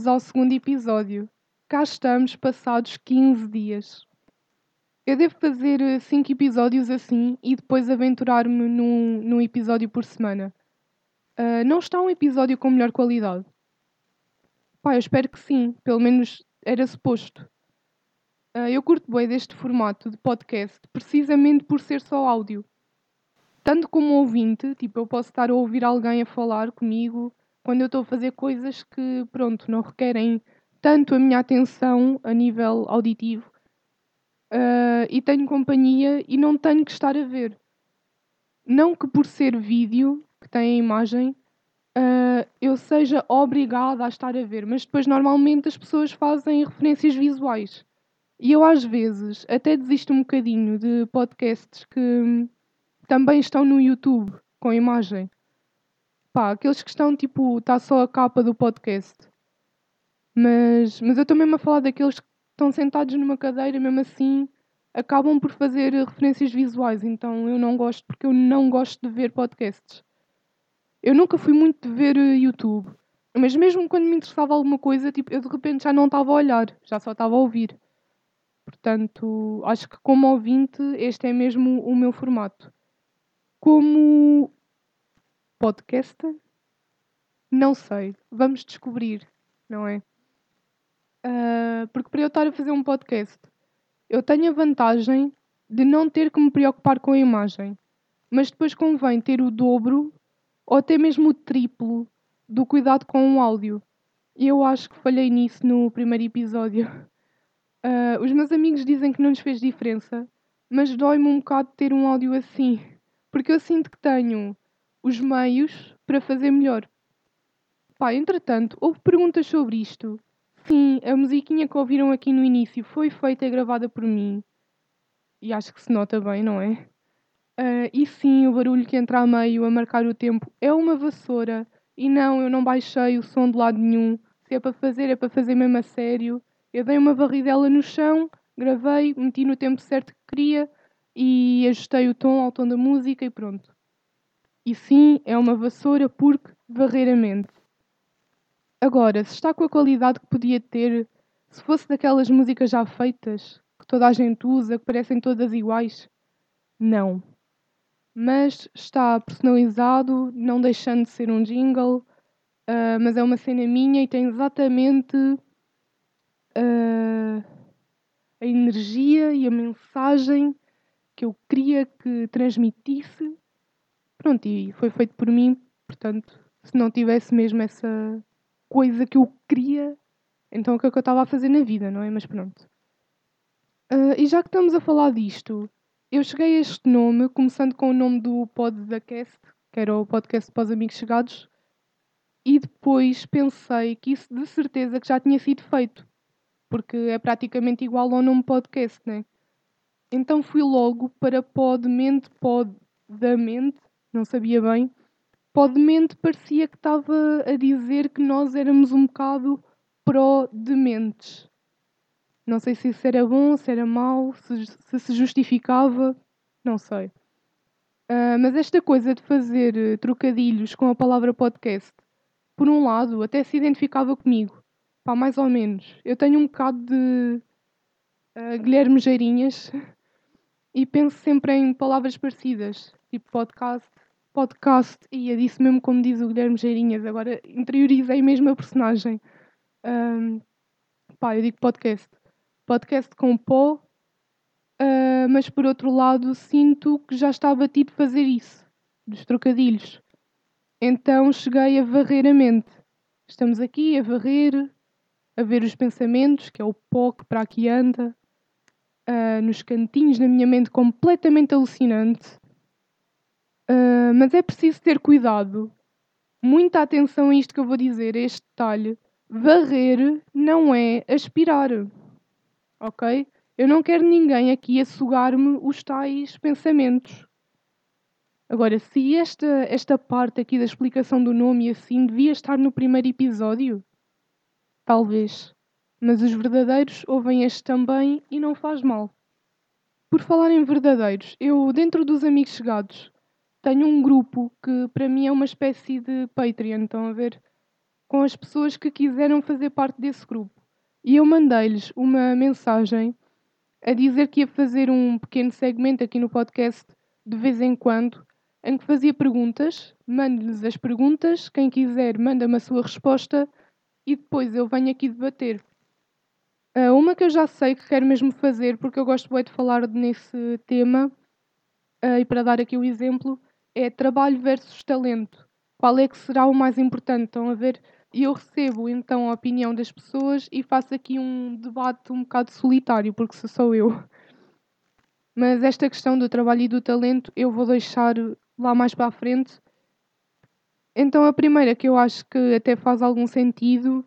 Bem-vindos ao segundo episódio. Cá estamos, passados 15 dias. Eu devo fazer 5 episódios assim e depois aventurar-me num, num episódio por semana. Uh, não está um episódio com melhor qualidade? Pá, eu espero que sim, pelo menos era suposto. Uh, eu curto bem deste formato de podcast precisamente por ser só áudio. Tanto como ouvinte, tipo, eu posso estar a ouvir alguém a falar comigo quando eu estou a fazer coisas que, pronto, não requerem tanto a minha atenção a nível auditivo uh, e tenho companhia e não tenho que estar a ver. Não que por ser vídeo, que tem a imagem, uh, eu seja obrigada a estar a ver, mas depois normalmente as pessoas fazem referências visuais. E eu às vezes até desisto um bocadinho de podcasts que também estão no YouTube com imagem. Pá, aqueles que estão tipo, está só a capa do podcast. Mas, mas eu estou mesmo a falar daqueles que estão sentados numa cadeira mesmo assim acabam por fazer referências visuais. Então eu não gosto, porque eu não gosto de ver podcasts. Eu nunca fui muito de ver eh, YouTube. Mas mesmo quando me interessava alguma coisa, tipo, eu de repente já não estava a olhar, já só estava a ouvir. Portanto, acho que como ouvinte, este é mesmo o meu formato. Como podcaster? Não sei. Vamos descobrir, não é? Uh, porque para eu estar a fazer um podcast, eu tenho a vantagem de não ter que me preocupar com a imagem. Mas depois convém ter o dobro ou até mesmo o triplo do cuidado com o áudio. E eu acho que falhei nisso no primeiro episódio. Uh, os meus amigos dizem que não lhes fez diferença, mas dói-me um bocado ter um áudio assim. Porque eu sinto que tenho os meios para fazer melhor. Pá, entretanto, houve perguntas sobre isto. Sim, a musiquinha que ouviram aqui no início foi feita e gravada por mim. E acho que se nota bem, não é? Uh, e sim, o barulho que entra a meio a marcar o tempo é uma vassoura. E não, eu não baixei o som de lado nenhum. Se é para fazer, é para fazer mesmo a sério. Eu dei uma varridela no chão, gravei, meti no tempo certo que queria e ajustei o tom ao tom da música e pronto. E sim, é uma vassoura porque varrer a mente. Agora, se está com a qualidade que podia ter se fosse daquelas músicas já feitas, que toda a gente usa, que parecem todas iguais, não. Mas está personalizado, não deixando de ser um jingle, uh, mas é uma cena minha e tem exatamente uh, a energia e a mensagem que eu queria que transmitisse Pronto, e foi feito por mim, portanto, se não tivesse mesmo essa coisa que eu queria, então o que é que eu estava a fazer na vida, não é? Mas pronto. Uh, e já que estamos a falar disto, eu cheguei a este nome, começando com o nome do Pod da Cast, que era o podcast para os amigos chegados, e depois pensei que isso de certeza que já tinha sido feito, porque é praticamente igual ao nome podcast, né? Então fui logo para Pod Mente, Pod da Mente, não sabia bem. Podemente parecia que estava a dizer que nós éramos um bocado pró-dementes. Não sei se isso era bom, se era mau, se se, se justificava, não sei. Uh, mas esta coisa de fazer uh, trocadilhos com a palavra podcast, por um lado, até se identificava comigo. Pá, mais ou menos. Eu tenho um bocado de uh, Guilherme Geirinhas e penso sempre em palavras parecidas, tipo podcast, podcast, e é disso mesmo como diz o Guilherme Geirinhas, agora interiorizei mesmo a personagem. Um, pá, eu digo podcast. Podcast com pó, uh, mas por outro lado sinto que já está batido fazer isso, dos trocadilhos. Então cheguei a varrer a mente. Estamos aqui a varrer, a ver os pensamentos, que é o pó que para aqui anda, uh, nos cantinhos na minha mente completamente alucinante. Uh, mas é preciso ter cuidado, muita atenção a isto que eu vou dizer, a este detalhe. Varrer não é aspirar, ok? Eu não quero ninguém aqui a sugar-me os tais pensamentos. Agora, se esta, esta parte aqui da explicação do nome assim devia estar no primeiro episódio, talvez. Mas os verdadeiros ouvem este também e não faz mal. Por falar em verdadeiros, eu, dentro dos amigos chegados, tenho um grupo que para mim é uma espécie de Patreon, estão a ver? com as pessoas que quiseram fazer parte desse grupo. E eu mandei-lhes uma mensagem a dizer que ia fazer um pequeno segmento aqui no podcast de vez em quando, em que fazia perguntas, mando-lhes as perguntas, quem quiser manda-me a sua resposta e depois eu venho aqui debater. Uh, uma que eu já sei que quero mesmo fazer, porque eu gosto bem de falar nesse tema, uh, e para dar aqui o exemplo, é trabalho versus talento. Qual é que será o mais importante? Estão a ver? Eu recebo então a opinião das pessoas e faço aqui um debate um bocado solitário, porque sou só eu. Mas esta questão do trabalho e do talento eu vou deixar lá mais para a frente. Então a primeira que eu acho que até faz algum sentido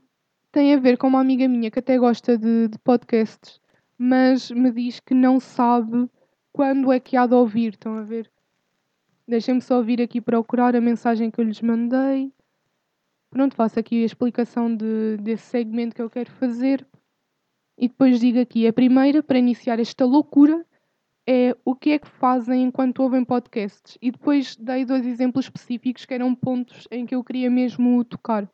tem a ver com uma amiga minha que até gosta de, de podcasts, mas me diz que não sabe quando é que há de ouvir. Estão a ver? Deixem-me só vir aqui procurar a mensagem que eu lhes mandei. Pronto, faço aqui a explicação de, desse segmento que eu quero fazer. E depois digo aqui: a primeira, para iniciar esta loucura, é o que é que fazem enquanto ouvem podcasts. E depois dei dois exemplos específicos que eram pontos em que eu queria mesmo tocar.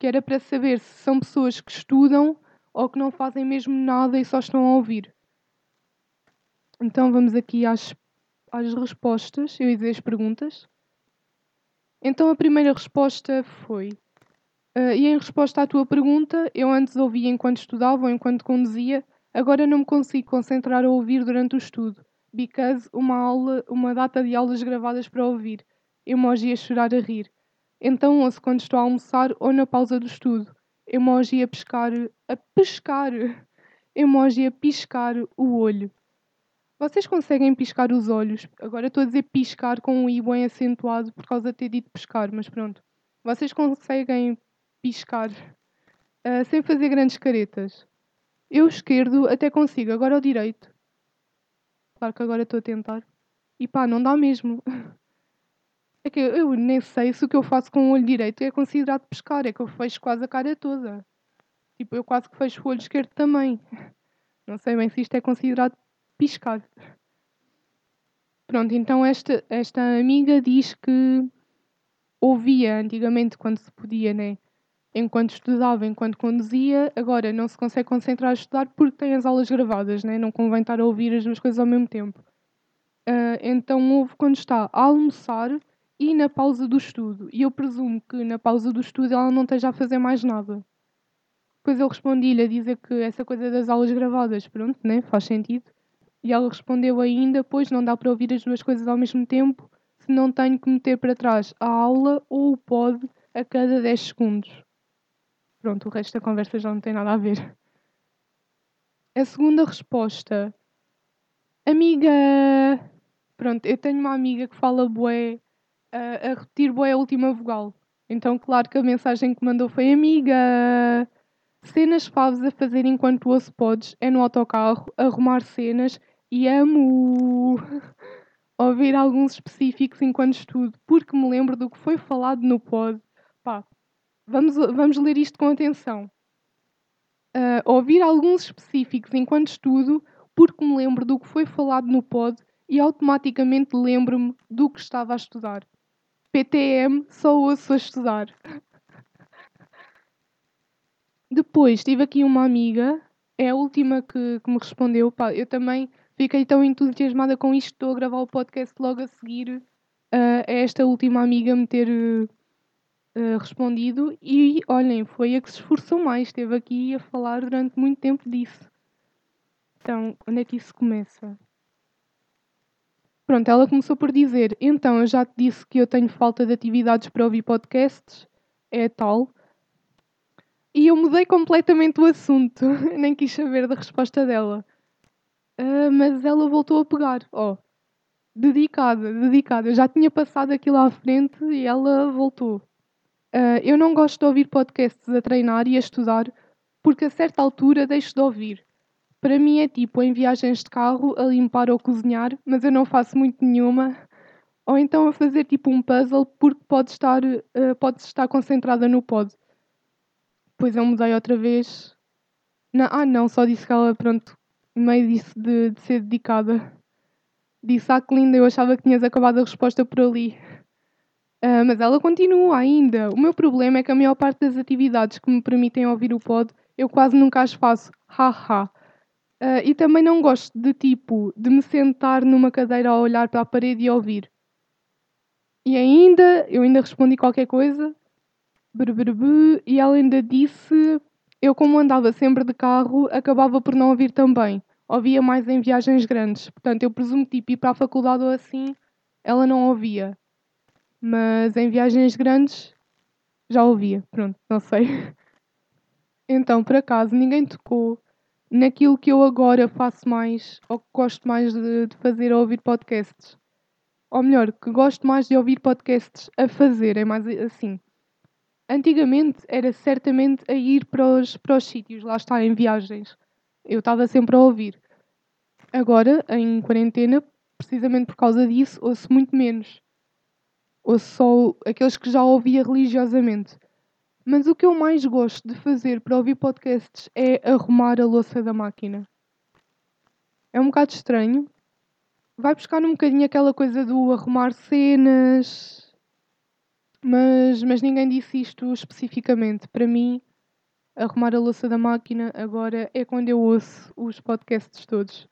Que era para saber se são pessoas que estudam ou que não fazem mesmo nada e só estão a ouvir. Então vamos aqui às às respostas, eu ia dizer as perguntas. Então a primeira resposta foi. Uh, e em resposta à tua pergunta, eu antes ouvia enquanto estudava ou enquanto conduzia, agora não me consigo concentrar a ouvir durante o estudo, because uma aula, uma data de aulas gravadas para ouvir, emoji a chorar a rir. Então ouço quando estou a almoçar ou na pausa do estudo, emoji a pescar, a pescar, emoji a piscar o olho. Vocês conseguem piscar os olhos? Agora estou a dizer piscar com um i bem acentuado por causa de ter dito pescar, mas pronto. Vocês conseguem piscar uh, sem fazer grandes caretas? Eu esquerdo até consigo, agora o direito. Claro que agora estou a tentar. E pá, não dá mesmo. É que eu nem sei se o que eu faço com o olho direito é considerado pescar, é que eu fecho quase a cara toda. Tipo, eu quase que fecho o olho esquerdo também. Não sei bem se isto é considerado piscar. Pronto, então esta, esta amiga diz que ouvia antigamente quando se podia, né? Enquanto estudava, enquanto conduzia, agora não se consegue concentrar a estudar porque tem as aulas gravadas, né? Não convém estar a ouvir as duas coisas ao mesmo tempo. Uh, então ouve quando está a almoçar e na pausa do estudo. E eu presumo que na pausa do estudo ela não esteja a fazer mais nada. Depois eu respondi-lhe a dizer que essa coisa das aulas gravadas, pronto, né? Faz sentido. E ela respondeu ainda: Pois não dá para ouvir as duas coisas ao mesmo tempo, se não tenho que meter para trás a aula ou o pod a cada 10 segundos. Pronto, o resto da conversa já não tem nada a ver. A segunda resposta: Amiga. Pronto, eu tenho uma amiga que fala bué, a, a repetir bué a última vogal. Então, claro que a mensagem que mandou foi: Amiga. Cenas faves a fazer enquanto ouço podes é no autocarro, arrumar cenas e amo ouvir alguns específicos enquanto estudo, porque me lembro do que foi falado no pod. Pá, vamos, vamos ler isto com atenção. Uh, ouvir alguns específicos enquanto estudo, porque me lembro do que foi falado no pod e automaticamente lembro-me do que estava a estudar. PTM, só ouço a estudar. Depois tive aqui uma amiga, é a última que, que me respondeu. Pá, eu também Fiquei tão entusiasmada com isto, estou a gravar o podcast logo a seguir uh, a esta última amiga me ter uh, respondido. E olhem, foi a que se esforçou mais, esteve aqui a falar durante muito tempo disso. Então, onde é que isso começa? Pronto, ela começou por dizer: Então, eu já te disse que eu tenho falta de atividades para ouvir podcasts, é tal. E eu mudei completamente o assunto, nem quis saber da resposta dela. Uh, mas ela voltou a pegar. Oh, dedicada, dedicada. Eu já tinha passado aquilo à frente e ela voltou. Uh, eu não gosto de ouvir podcasts a treinar e a estudar porque a certa altura deixo de ouvir. Para mim é tipo em viagens de carro a limpar ou cozinhar, mas eu não faço muito nenhuma. Ou então a fazer tipo um puzzle porque pode estar, uh, pode estar concentrada no pod. Depois eu mudei outra vez. Não, ah não, só disse que ela pronto, meio disso de, de ser dedicada. Disse, ah, que linda, eu achava que tinhas acabado a resposta por ali. Uh, mas ela continua ainda. O meu problema é que a maior parte das atividades que me permitem ouvir o pod, eu quase nunca as faço. Haha. Uh, e também não gosto de tipo de me sentar numa cadeira a olhar para a parede e ouvir. E ainda, eu ainda respondi qualquer coisa. E ela ainda disse, eu como andava sempre de carro, acabava por não ouvir também. Ouvia mais em viagens grandes. Portanto, eu presumo tipo ir para a faculdade ou assim, ela não ouvia. Mas em viagens grandes já ouvia. Pronto, não sei. Então, por acaso, ninguém tocou naquilo que eu agora faço mais ou que gosto mais de, de fazer a ouvir podcasts. Ou melhor, que gosto mais de ouvir podcasts a fazer, é mais assim. Antigamente era certamente a ir para os, para os sítios, lá está, em viagens. Eu estava sempre a ouvir. Agora, em quarentena, precisamente por causa disso, ouço muito menos. Ouço só aqueles que já ouvia religiosamente. Mas o que eu mais gosto de fazer para ouvir podcasts é arrumar a louça da máquina. É um bocado estranho. Vai buscar um bocadinho aquela coisa do arrumar cenas. Mas, mas ninguém disse isto especificamente. Para mim, arrumar a louça da máquina agora é quando eu ouço os podcasts todos.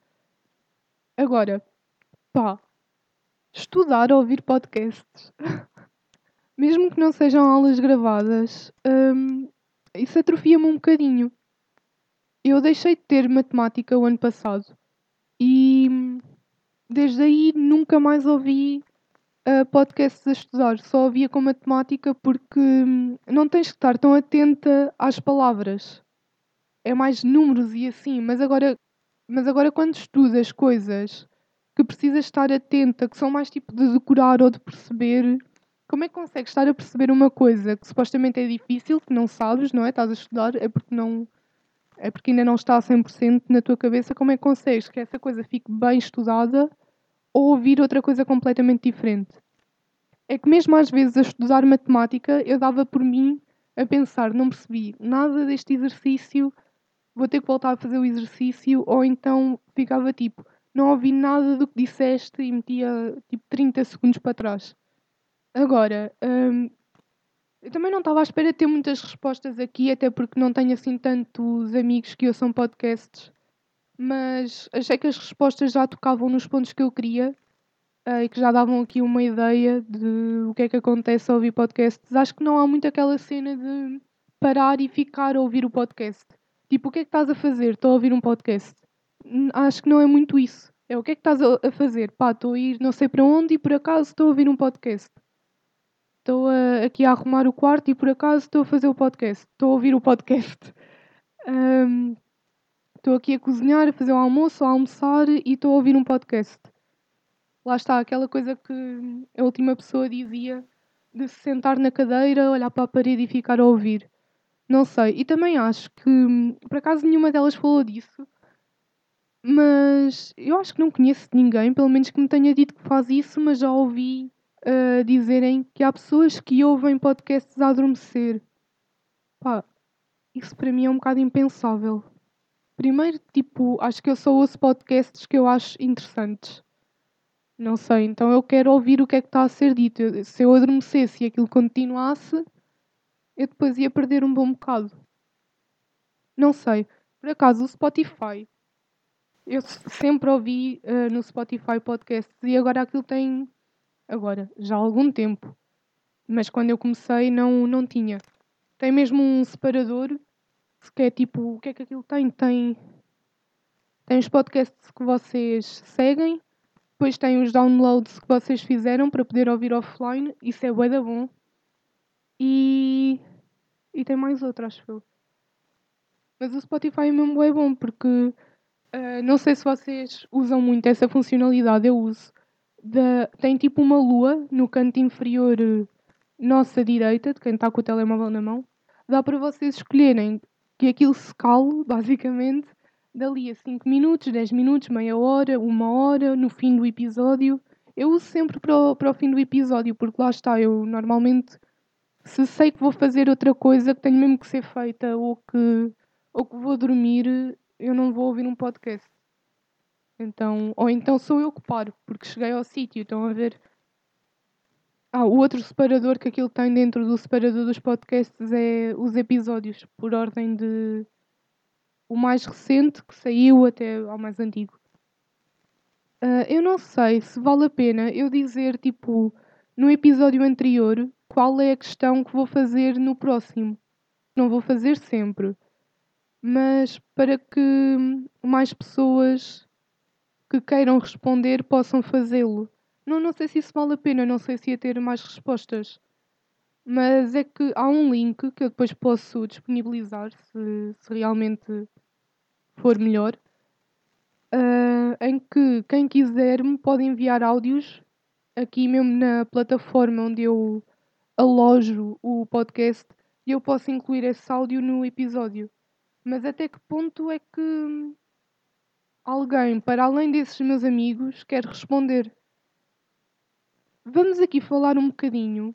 Agora, pá, estudar a ouvir podcasts. mesmo que não sejam aulas gravadas, um, isso atrofia-me um bocadinho. Eu deixei de ter matemática o ano passado e desde aí nunca mais ouvi podcasts a estudar, só ouvia com matemática porque hum, não tens que estar tão atenta às palavras. É mais números e assim, mas agora, mas agora quando estudas coisas que precisas estar atenta, que são mais tipo de decorar ou de perceber, como é que consegues estar a perceber uma coisa que supostamente é difícil, que não sabes, não é? Estás a estudar, é porque não é porque ainda não está a 100% na tua cabeça, como é que consegues que essa coisa fique bem estudada ou ouvir outra coisa completamente diferente? É que mesmo às vezes a estudar matemática, eu dava por mim a pensar, não percebi nada deste exercício, vou ter que voltar a fazer o exercício, ou então ficava tipo, não ouvi nada do que disseste e metia tipo 30 segundos para trás. Agora, hum, eu também não estava à espera de ter muitas respostas aqui, até porque não tenho assim tantos amigos que ouçam podcasts, mas achei que as respostas já tocavam nos pontos que eu queria uh, e que já davam aqui uma ideia de o que é que acontece ao ouvir podcasts. Acho que não há muito aquela cena de parar e ficar a ouvir o podcast. Tipo, o que é que estás a fazer? Estou a ouvir um podcast. Acho que não é muito isso. É o que é que estás a fazer? Pá, estou a ir não sei para onde e por acaso estou a ouvir um podcast. Estou aqui a arrumar o quarto e por acaso estou a fazer o podcast. Estou a ouvir o podcast. Um, estou aqui a cozinhar, a fazer o almoço, a almoçar e estou a ouvir um podcast. Lá está, aquela coisa que a última pessoa dizia de se sentar na cadeira, olhar para a parede e ficar a ouvir. Não sei. E também acho que, por acaso, nenhuma delas falou disso. Mas eu acho que não conheço ninguém, pelo menos que me tenha dito que faz isso, mas já ouvi uh, dizerem que há pessoas que ouvem podcasts a adormecer. Pá, isso para mim é um bocado impensável. Primeiro, tipo, acho que eu só ouço podcasts que eu acho interessantes. Não sei, então eu quero ouvir o que é que está a ser dito. Se eu adormecesse e aquilo continuasse, eu depois ia perder um bom bocado. Não sei. Por acaso, o Spotify. Eu sempre ouvi uh, no Spotify podcasts e agora aquilo tem agora, já há algum tempo. Mas quando eu comecei não, não tinha. Tem mesmo um separador que é tipo, o que é que aquilo tem? Tem, tem os podcasts que vocês seguem, depois tem os downloads que vocês fizeram para poder ouvir offline, isso é bué da bom. E, e tem mais outro, acho eu. Mas o Spotify é mesmo bué bom porque uh, não sei se vocês usam muito essa funcionalidade, eu uso tem tipo uma lua no canto inferior eh, nossa direita, de quem está com o telemóvel na mão. Dá para vocês escolherem que aquilo se cale, basicamente, dali a 5 minutos, 10 minutos, meia hora, uma hora, no fim do episódio. Eu uso sempre para o, para o fim do episódio, porque lá está, eu normalmente, se sei que vou fazer outra coisa que tenho mesmo que ser feita ou que, ou que vou dormir, eu não vou ouvir um podcast. Então, ou então sou eu que paro, porque cheguei ao sítio, estão a ver. Ah, o outro separador que aquilo tem dentro do separador dos podcasts é os episódios, por ordem de o mais recente que saiu até ao mais antigo. Uh, eu não sei se vale a pena eu dizer, tipo, no episódio anterior, qual é a questão que vou fazer no próximo. Não vou fazer sempre, mas para que mais pessoas que queiram responder possam fazê-lo. Não, não sei se isso vale a pena, não sei se ia ter mais respostas. Mas é que há um link que eu depois posso disponibilizar se, se realmente for melhor. Uh, em que quem quiser me pode enviar áudios aqui mesmo na plataforma onde eu alojo o podcast e eu posso incluir esse áudio no episódio. Mas até que ponto é que alguém, para além desses meus amigos, quer responder? Vamos aqui falar um bocadinho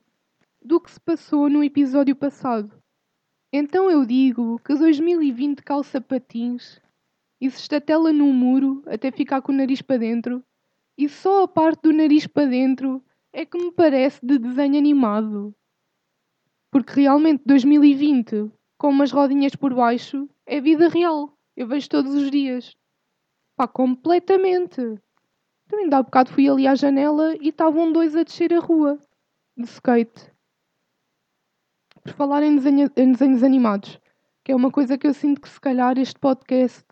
do que se passou no episódio passado. Então eu digo que 2020 calça patins e se estatela num muro até ficar com o nariz para dentro, e só a parte do nariz para dentro é que me parece de desenho animado. Porque realmente 2020, com umas rodinhas por baixo, é vida real. Eu vejo todos os dias. Pá, completamente. Também dá um bocado fui ali à janela e estavam dois a descer a rua de skate. Por falar em, desenho, em desenhos animados, que é uma coisa que eu sinto que se calhar este podcast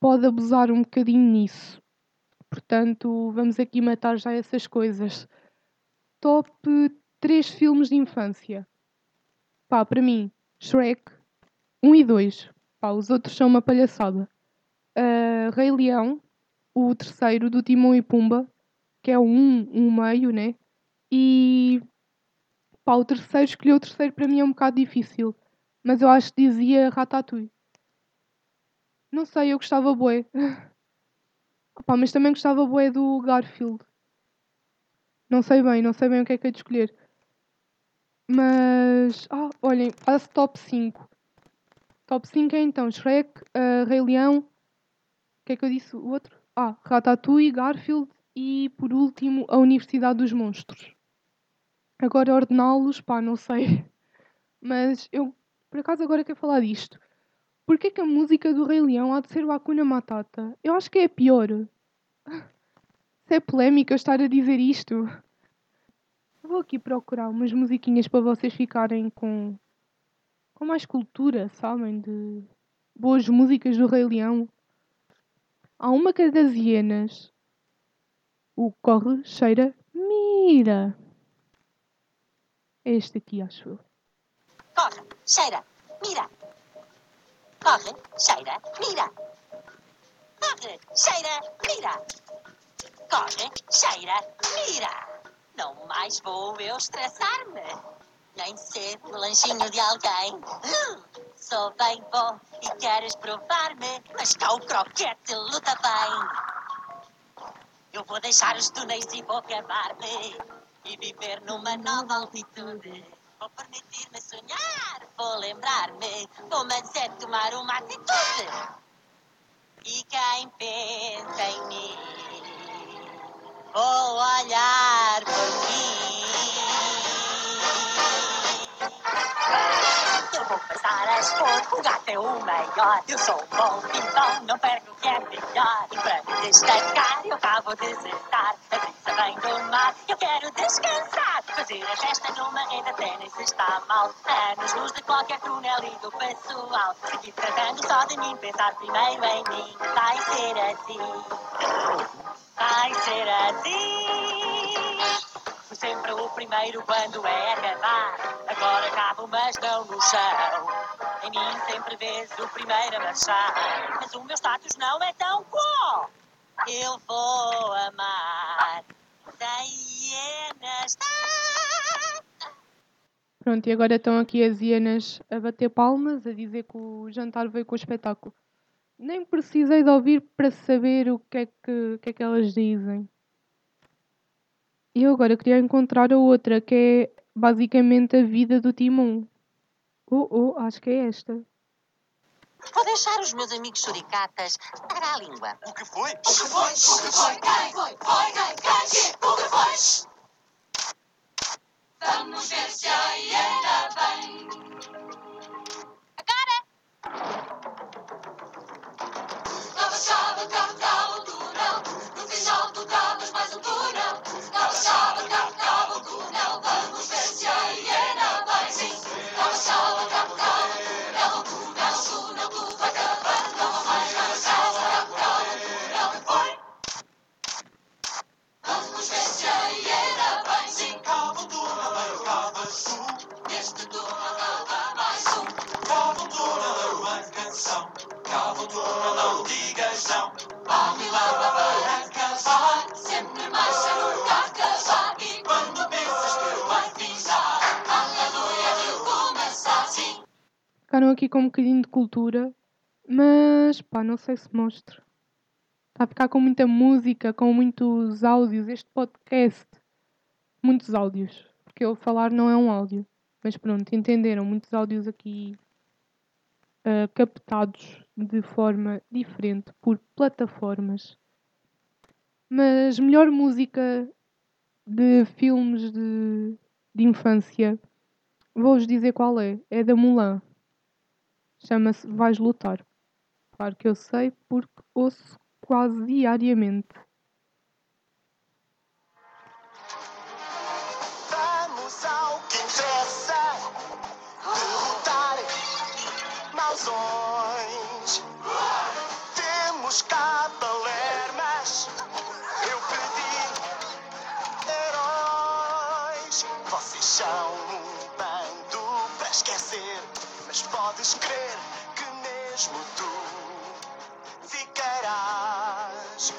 pode abusar um bocadinho nisso. Portanto, vamos aqui matar já essas coisas. Top 3 filmes de infância. Pá, para mim, Shrek 1 e 2. Pá, os outros são uma palhaçada. Uh, Rei Leão, o terceiro do Timão e Pumba, que é um, um meio, né? E pá, o terceiro, escolher o terceiro para mim é um bocado difícil. Mas eu acho que dizia Ratatouille. Não sei, eu gostava bué. Opa, mas também gostava bué do Garfield. Não sei bem, não sei bem o que é que é de escolher. Mas, ah, olhem, faço top 5. Top 5 é então Shrek, uh, Rei Leão, o que é que eu disse? O outro? Ah, Ratatouille, Garfield e, por último, a Universidade dos Monstros. Agora ordená-los, pá, não sei. Mas eu, por acaso, agora quero falar disto. Porquê que a música do Rei Leão há de ser o Hakuna Matata? Eu acho que é a pior. Se é polémica estar a dizer isto. Vou aqui procurar umas musiquinhas para vocês ficarem com, com mais cultura, sabem? De boas músicas do Rei Leão. Há uma das hienas. O corre, cheira, mira. É este aqui, acho eu. Corre, cheira, mira. Corre, cheira, mira. Corre, cheira, mira. Corre, cheira, mira. Não mais vou eu estressar-me. Nem ser o lanchinho de alguém. Sou bem bom e queres provar-me. Mas cá o croquete luta bem. Eu vou deixar os túneis e vou quebrar-me. E viver numa nova altitude. Vou permitir-me sonhar, vou lembrar-me, vou mas é tomar uma atitude. E quem pensa em mim, vou olhar por mim. Eu vou passar a expor, o gato é o maior. Eu sou bom, então não perco o que é melhor. E para destacar, eu cá vou desertar. A brisa vem do mar, eu quero descansar. Fazer a festa numa rede se está mal. Anos luz de qualquer túnel e do pessoal. Seguir tratando só de mim, pensar primeiro em mim. Vai ser assim. Vai ser assim. Sempre o primeiro quando é acabar. Agora acabo, mas não no chão. Em mim sempre vês o primeiro a marchar. Mas o meu status não é tão bom. Eu vou amar. Sem hienas. Pronto, e agora estão aqui as hienas a bater palmas, a dizer que o jantar veio com o espetáculo. Nem precisei de ouvir para saber o que é que, que, é que elas dizem. E eu agora queria encontrar a outra, que é basicamente a vida do Timon. Oh, oh, acho que é esta. Vou deixar os meus amigos suricatas dar a língua. O que foi? O que foi? O que foi? Quem foi? Foi quem? Quem? O que foi? Vamos ver se a hiena túnel, não digas não. Vale lá para cavar. Sempre mais sem Ficaram aqui com um bocadinho de cultura, mas pá, não sei se mostro. Está a ficar com muita música, com muitos áudios. Este podcast, muitos áudios. Porque eu falar não é um áudio. Mas pronto, entenderam? Muitos áudios aqui ah, captados de forma diferente por plataformas. Mas melhor música de filmes de, de infância, vou-vos dizer qual é. É da Mulan. Chama-se Vais Lutar. Claro que eu sei porque ouço quase diariamente. Vamos ao que interessa. Derrotar mausões. Temos cá palermas. Eu pedi heróis. Vocês são um bando para esquecer. Mas podes crer que mesmo tu ficarás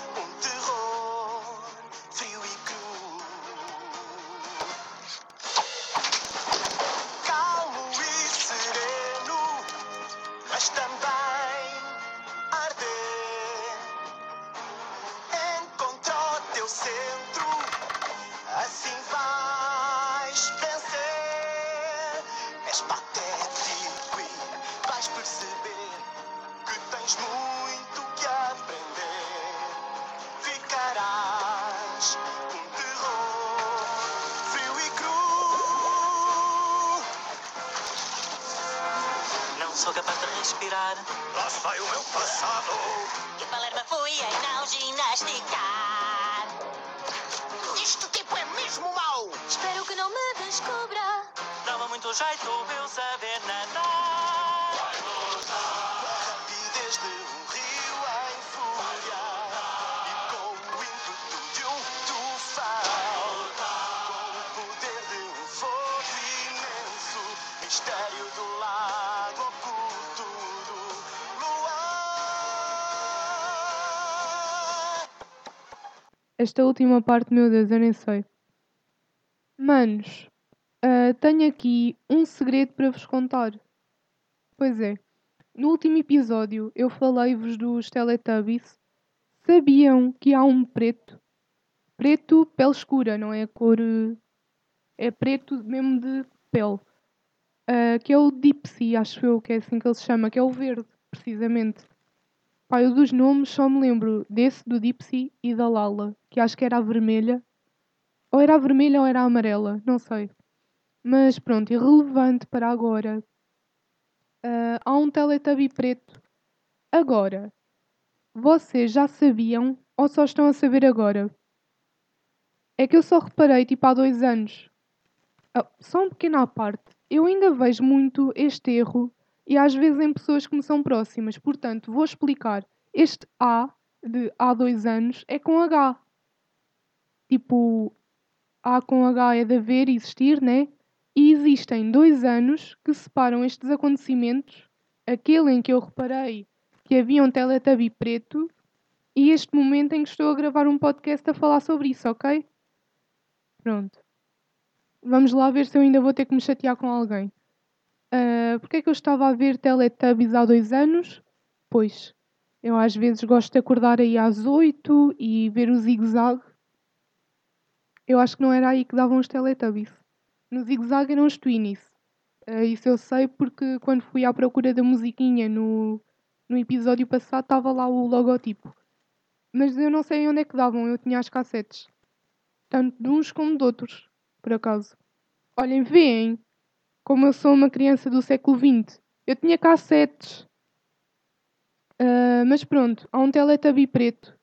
ginasticar. Isto tipo é mesmo mau. Espero que não me descubra. Dava muito jeito eu saber nadar. Rapidez de um Esta última parte, meu Deus, eu nem sei. Manos, ah, tenho aqui um segredo para vos contar. Pois é, no último episódio eu falei-vos dos Teletubbies. Sabiam que há um preto? Preto, pele escura, não é a cor. eh, É preto mesmo de pele. Ah, que é o Dipsy, acho eu que é assim que ele se chama, que é o verde, precisamente. Pá, eu dos nomes só me lembro desse, do Dipsy e da Lala, que acho que era a vermelha. Ou era a vermelha ou era a amarela, não sei. Mas pronto, irrelevante para agora. Ah, há um Teletubby preto. Agora, vocês já sabiam ou só estão a saber agora? É que eu só reparei tipo há dois anos. Ah, só um pequeno à parte. Eu ainda vejo muito este erro e às vezes em pessoas que me são próximas. Portanto, vou explicar. Este A de há dois anos é com H. Tipo, A com H é de haver, existir, né? E existem dois anos que separam estes acontecimentos. Aquele em que eu reparei que havia um Teletubby preto e este momento em que estou a gravar um podcast a falar sobre isso, ok? Pronto. Vamos lá ver se eu ainda vou ter que me chatear com alguém. Ah, Porquê é que eu estava a ver Teletubbies há dois anos? Pois, eu às vezes gosto de acordar aí às oito e ver o zigue-zague. Eu acho que não era aí que davam os Teletubbies. No zigue-zague eram os Twinnies. Ah, isso eu sei porque quando fui à procura da musiquinha no, no episódio passado estava lá o logotipo. Mas eu não sei onde é que davam, eu tinha as cassetes. Tanto de uns como de outros, por acaso. Olhem, veem como eu sou uma criança do século XX. Eu tinha cassetes. Ah, mas pronto, há um Teletubby preto.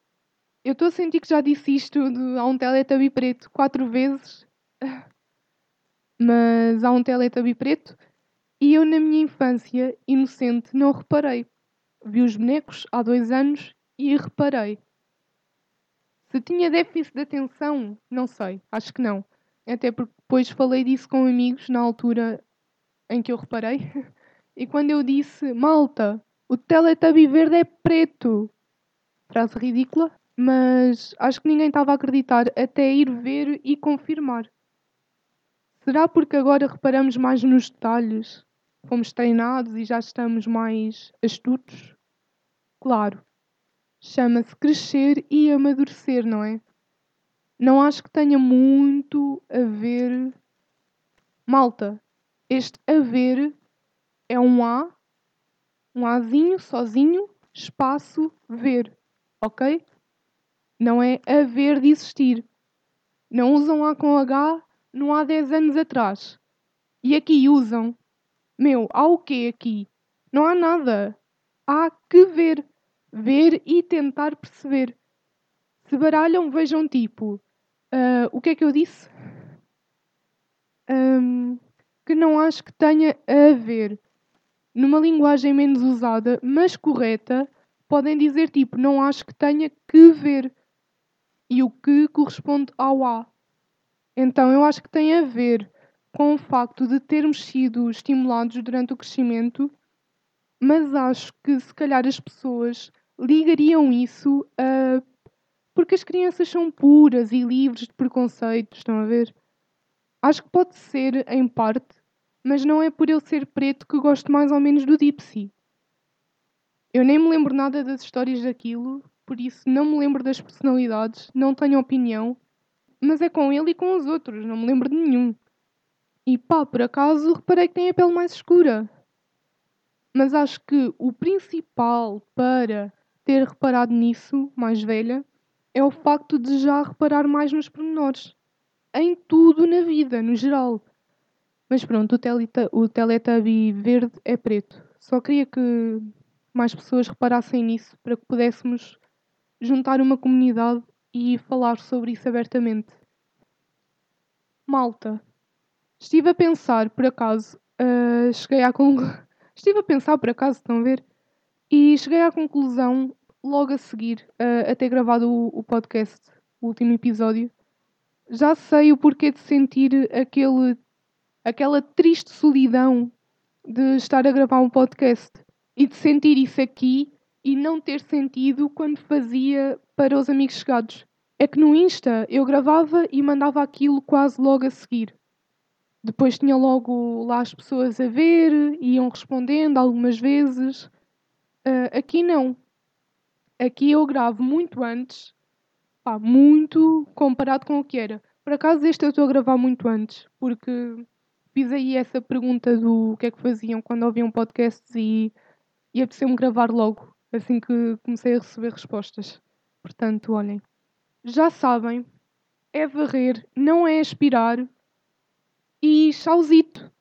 Eu estou a sentir que já disse isto de há um Teletubby preto quatro vezes. Mas há um Teletubby preto e eu, na minha infância inocente, não reparei. Vi os bonecos há dois anos e reparei. Se tinha déficit de atenção, não sei, acho que não. Até porque depois falei disso com amigos na altura em que eu reparei. E quando eu disse, malta, o Teletubby verde é preto. Frase ridícula, mas acho que ninguém estava a acreditar até ir ver e confirmar. Será porque agora reparamos mais nos detalhes? Fomos treinados e já estamos mais astutos? Claro. Chama-se crescer e amadurecer, não é? Não acho que tenha muito a ver. Malta, este haver é um A, um Azinho sozinho, espaço ver, ok? Não é haver de existir. Não usam A com H não há 10 anos atrás. E aqui usam. Meu, há o quê aqui? Não há nada. Há que ver. Ver e tentar perceber. Se baralham, vejam tipo. ah, o que é que eu disse? Ahm, que não acho que tenha a ver. Numa linguagem menos usada, mas correta, podem dizer tipo, não acho que tenha que ver. E o que corresponde ao A. Então eu acho que tem a ver com o facto de termos sido estimulados durante o crescimento, mas acho que se calhar as pessoas ligariam isso a. porque as crianças são puras e livres de preconceitos, estão a ver? Acho que pode ser, em parte, mas não é por eu ser preto que gosto mais ou menos do Dipsy. Eu nem me lembro nada das histórias daquilo, por isso não me lembro das personalidades, não tenho opinião, mas é com ele e com os outros, não me lembro de nenhum. E pá, por acaso reparei que tem a pele mais escura. Mas acho que o principal para ter reparado nisso, mais velha, é o facto de já reparar mais nos pormenores. Em tudo na vida, no geral. Mas pronto, o, teleta, o Teletubby verde é preto. Só queria que mais pessoas reparassem nisso para que pudéssemos juntar uma comunidade e falar sobre isso abertamente. Malta, estive a pensar por acaso, ah, cheguei à conclusão. Estive a pensar por acaso, estão a ver? E cheguei à conclusão, logo a seguir, ah, a ter gravado o, o podcast, o último episódio. Já sei o porquê de sentir aquele, aquela triste solidão de estar a gravar um podcast e de sentir isso aqui e não ter sentido quando fazia para os amigos chegados. É que no Insta eu gravava e mandava aquilo quase logo a seguir. Depois tinha logo lá as pessoas a ver, iam respondendo algumas vezes. Ah, aqui não. Aqui eu gravo muito antes, pá, muito comparado com o que era. Por acaso este eu estou a gravar muito antes, porque fiz aí essa pergunta do que é que faziam quando ouviam podcasts e, e apeteceu-me gravar logo, assim que comecei a receber respostas. Portanto, olhem, já sabem, é varrer, não é aspirar e chauzito.